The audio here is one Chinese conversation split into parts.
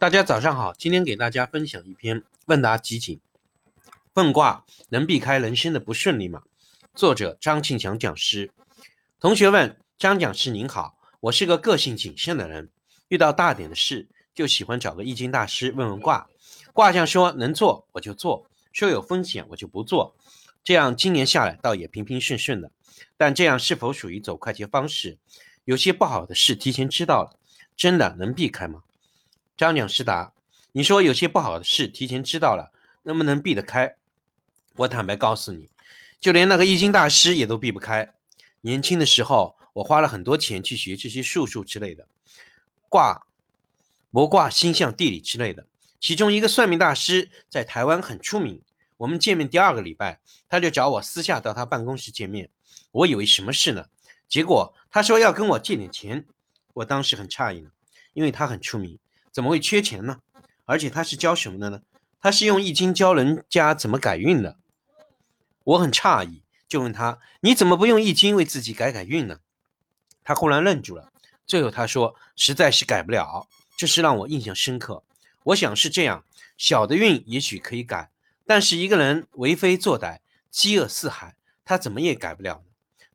大家早上好，今天给大家分享一篇问答集锦。问卦能避开人生的不顺利吗？作者张庆祥讲师。同学问张讲师您好，我是个个性谨慎的人，遇到大点的事就喜欢找个易经大师问问卦。卦象说能做我就做，说有风险我就不做。这样今年下来倒也平平顺顺的。但这样是否属于走快捷方式？有些不好的事提前知道了，真的能避开吗？张讲师答：你说有些不好的事提前知道了，能不能避得开？我坦白告诉你，就连那个易经大师也都避不开。年轻的时候，我花了很多钱去学这些术数之类的，卦、卜卦、星象、地理之类的。其中一个算命大师在台湾很出名。我们见面第二个礼拜，他就找我私下到他办公室见面。我以为什么事呢？结果他说要跟我借点钱。我当时很诧异呢，因为他很出名。怎么会缺钱呢？而且他是教什么的呢？他是用易经教人家怎么改运的。我很诧异，就问他：“你怎么不用易经为自己改改运呢？”他忽然愣住了，最后他说：“实在是改不了。”这是让我印象深刻。我想是这样，小的运也许可以改，但是一个人为非作歹、饥饿四海，他怎么也改不了？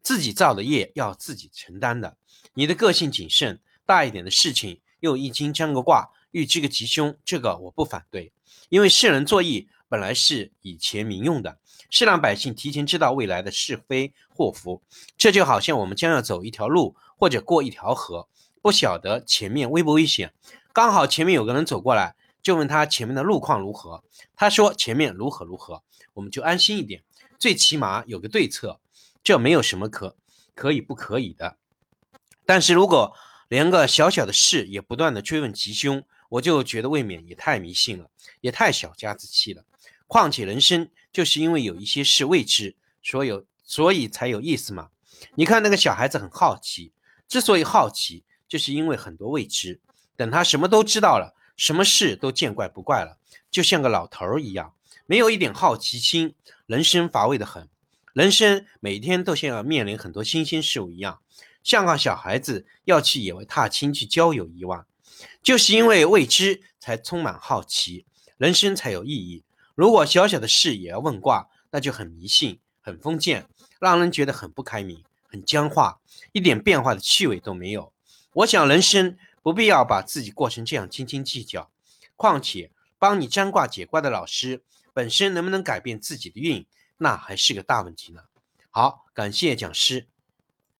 自己造的业要自己承担的。你的个性谨慎，大一点的事情。用易经占个卦，预知个吉凶，这个我不反对，因为世人作易本来是以前民用的，是让百姓提前知道未来的是非祸福。这就好像我们将要走一条路或者过一条河，不晓得前面危不危险，刚好前面有个人走过来，就问他前面的路况如何，他说前面如何如何，我们就安心一点，最起码有个对策，这没有什么可可以不可以的。但是如果连个小小的事也不断的追问吉凶，我就觉得未免也太迷信了，也太小家子气了。况且人生就是因为有一些事未知，所有所以才有意思嘛。你看那个小孩子很好奇，之所以好奇，就是因为很多未知。等他什么都知道了，什么事都见怪不怪了，就像个老头儿一样，没有一点好奇心，人生乏味的很。人生每天都像要面临很多新鲜事物一样。像个小孩子要去野外踏青去郊游一样，就是因为未知才充满好奇，人生才有意义。如果小小的事也要问卦，那就很迷信、很封建，让人觉得很不开明、很僵化，一点变化的趣味都没有。我想人生不必要把自己过成这样斤斤计较。况且帮你占卦解卦的老师本身能不能改变自己的运，那还是个大问题呢。好，感谢讲师。